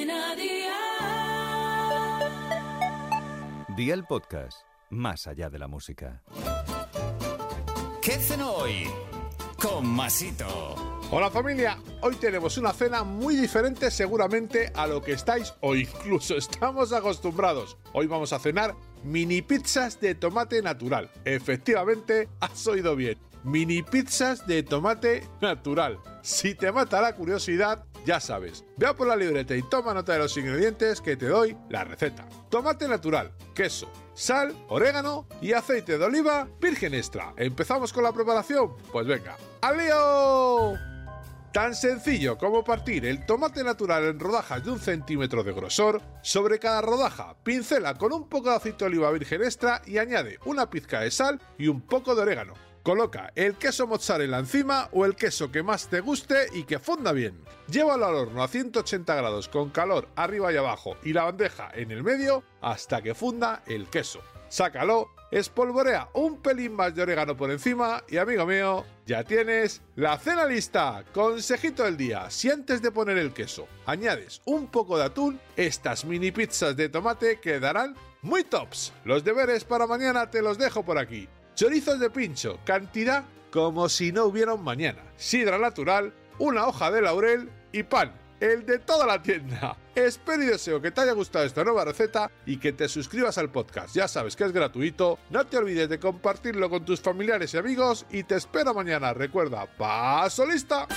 Cadena Dial. Día el podcast, más allá de la música. ¿Qué cenó hoy? Con Masito. Hola familia, hoy tenemos una cena muy diferente seguramente a lo que estáis o incluso estamos acostumbrados. Hoy vamos a cenar mini pizzas de tomate natural. Efectivamente, has oído bien. Mini pizzas de tomate natural. Si te mata la curiosidad, ya sabes. Ve a por la libreta y toma nota de los ingredientes que te doy la receta. Tomate natural, queso, sal, orégano y aceite de oliva virgen extra. ¿Empezamos con la preparación? Pues venga, ¡al lío! Tan sencillo como partir el tomate natural en rodajas de un centímetro de grosor, sobre cada rodaja pincela con un poco de aceite de oliva virgen extra y añade una pizca de sal y un poco de orégano. Coloca el queso mozzarella encima o el queso que más te guste y que funda bien. Llévalo al horno a 180 grados con calor arriba y abajo y la bandeja en el medio hasta que funda el queso. Sácalo, espolvorea un pelín más de orégano por encima y amigo mío, ya tienes la cena lista. Consejito del día, si antes de poner el queso añades un poco de atún, estas mini pizzas de tomate quedarán muy tops. Los deberes para mañana te los dejo por aquí. Chorizos de pincho, cantidad como si no hubiera un mañana. Sidra natural, una hoja de laurel y pan, el de toda la tienda. Espero y deseo que te haya gustado esta nueva receta y que te suscribas al podcast. Ya sabes que es gratuito. No te olvides de compartirlo con tus familiares y amigos y te espero mañana. Recuerda, paso lista.